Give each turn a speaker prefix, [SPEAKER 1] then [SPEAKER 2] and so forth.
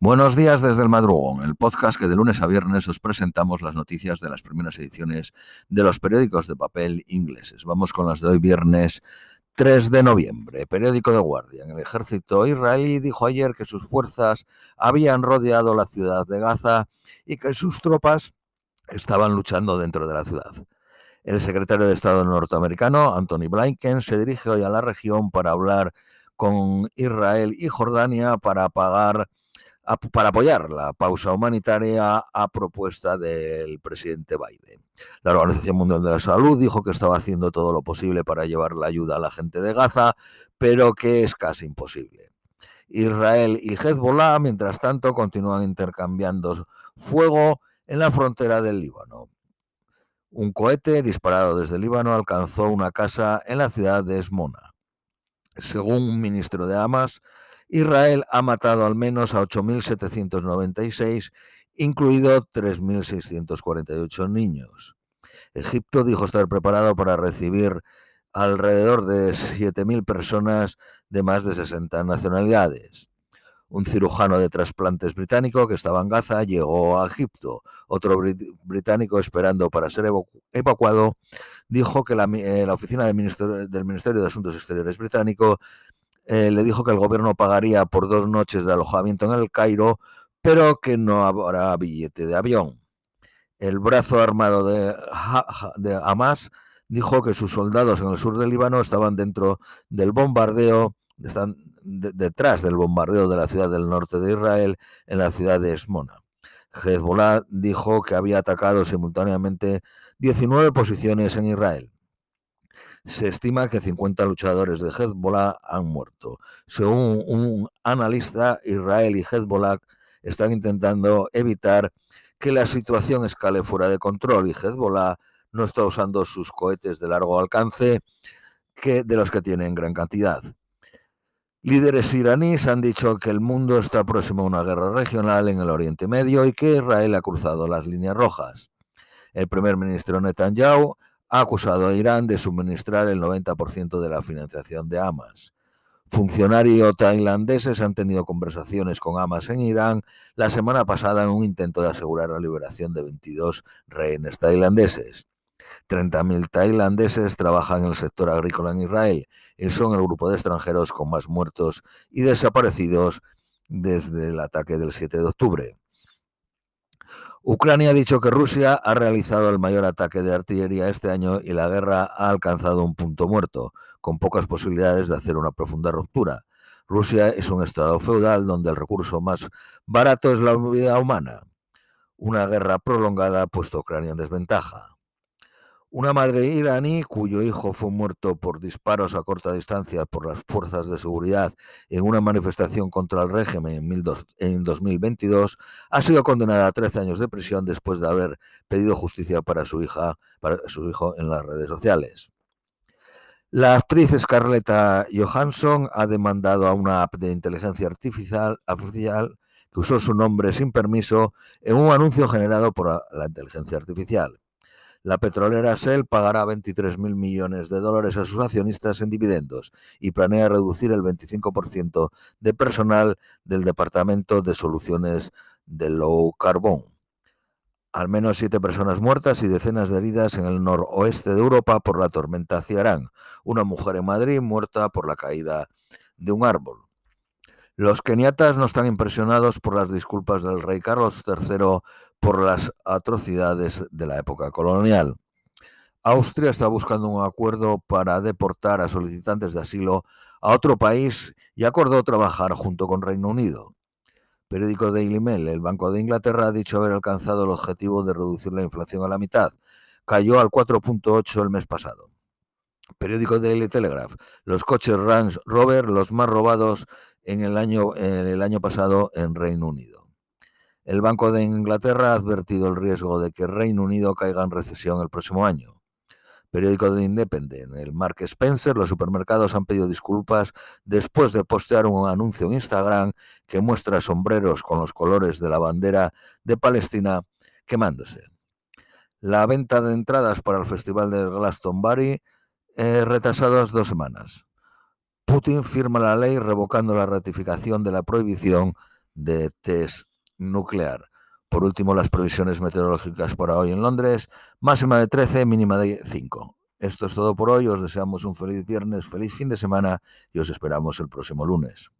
[SPEAKER 1] Buenos días desde el madrugón, el podcast que de lunes a viernes os presentamos las noticias de las primeras ediciones de los periódicos de papel ingleses. Vamos con las de hoy viernes 3 de noviembre. Periódico de Guardia. El ejército israelí dijo ayer que sus fuerzas habían rodeado la ciudad de Gaza y que sus tropas estaban luchando dentro de la ciudad. El secretario de Estado norteamericano, Anthony Blinken, se dirige hoy a la región para hablar con Israel y Jordania para pagar para apoyar la pausa humanitaria a propuesta del presidente Biden. La Organización Mundial de la Salud dijo que estaba haciendo todo lo posible para llevar la ayuda a la gente de Gaza, pero que es casi imposible. Israel y Hezbollah, mientras tanto, continúan intercambiando fuego en la frontera del Líbano. Un cohete disparado desde Líbano alcanzó una casa en la ciudad de Esmona. Según un ministro de Hamas, Israel ha matado al menos a 8.796, incluido 3.648 niños. Egipto dijo estar preparado para recibir alrededor de 7.000 personas de más de 60 nacionalidades. Un cirujano de trasplantes británico que estaba en Gaza llegó a Egipto. Otro británico esperando para ser evacuado dijo que la, eh, oficina del Ministerio de Asuntos Exteriores británico eh, le dijo que el gobierno pagaría por dos noches de alojamiento en el Cairo, pero que no habrá billete de avión. El brazo armado de, Hamas dijo que sus soldados en el sur del Líbano estaban dentro del bombardeo, están detrás del bombardeo de la ciudad del norte de Israel, en la ciudad de Esmona. Hezbollah dijo que había atacado simultáneamente 19 posiciones en Israel. Se estima que 50 luchadores de Hezbollah han muerto. Según un analista, Israel y Hezbollah están intentando evitar que la situación escale fuera de control y Hezbollah no está usando sus cohetes de largo alcance que de los que tienen gran cantidad. Líderes iraníes han dicho que el mundo está próximo a una guerra regional en el Oriente Medio y que Israel ha cruzado las líneas rojas. El primer ministro Netanyahu ha acusado a Irán de suministrar el 90% de la financiación de Hamas. Funcionarios tailandeses han tenido conversaciones con Hamas en Irán la semana pasada en un intento de asegurar la liberación de 22 rehenes tailandeses. 30.000 tailandeses trabajan en el sector agrícola en Israel y son el grupo de extranjeros con más muertos y desaparecidos desde el ataque del 7 de octubre. Ucrania ha dicho que Rusia ha realizado el mayor ataque de artillería este año y la guerra ha alcanzado un punto muerto, con pocas posibilidades de hacer una profunda ruptura. Rusia es un estado feudal donde el recurso más barato es la vida humana. Una guerra prolongada ha puesto a Ucrania en desventaja. Una madre iraní cuyo hijo fue muerto por disparos a corta distancia por las fuerzas de seguridad en una manifestación contra el régimen en 2022 ha sido condenada a 13 años de prisión después de haber pedido justicia para su hija, para su hijo en las redes sociales. La actriz Scarlett Johansson ha demandado a una app de inteligencia artificial, artificial que usó su nombre sin permiso en un anuncio generado por la inteligencia artificial. La petrolera Shell pagará 23.000 millones de dólares a sus accionistas en dividendos y planea reducir el 25% de personal del Departamento de Soluciones de Low Carbon. Al menos siete personas muertas y decenas de heridas en el noroeste de Europa por la tormenta Ciarán. Una mujer en Madrid muerta por la caída de un árbol. Los keniatas no están impresionados por las disculpas del rey Carlos III por las atrocidades de la época colonial. Austria está buscando un acuerdo para deportar a solicitantes de asilo a otro país y acordó trabajar junto con Reino Unido. Periódico Daily Mail, el Banco de Inglaterra ha dicho haber alcanzado el objetivo de reducir la inflación a la mitad. Cayó al 4.8 el mes pasado. Periódico Daily Telegraph, los coches Range Rover los más robados en el año, en el año pasado en Reino Unido. El Banco de Inglaterra ha advertido el riesgo de que Reino Unido caiga en recesión el próximo año. Periódico de Independent, el Mark Spencer, los supermercados han pedido disculpas después de postear un anuncio en Instagram que muestra sombreros con los colores de la bandera de Palestina quemándose. La venta de entradas para el Festival de Glastonbury eh, retrasadas dos semanas. Putin firma la ley revocando la ratificación de la prohibición de test nuclear. Por último, las previsiones meteorológicas para hoy en Londres, máxima de 13, mínima de 5. Esto es todo por hoy, os deseamos un feliz viernes, feliz fin de semana y os esperamos el próximo lunes.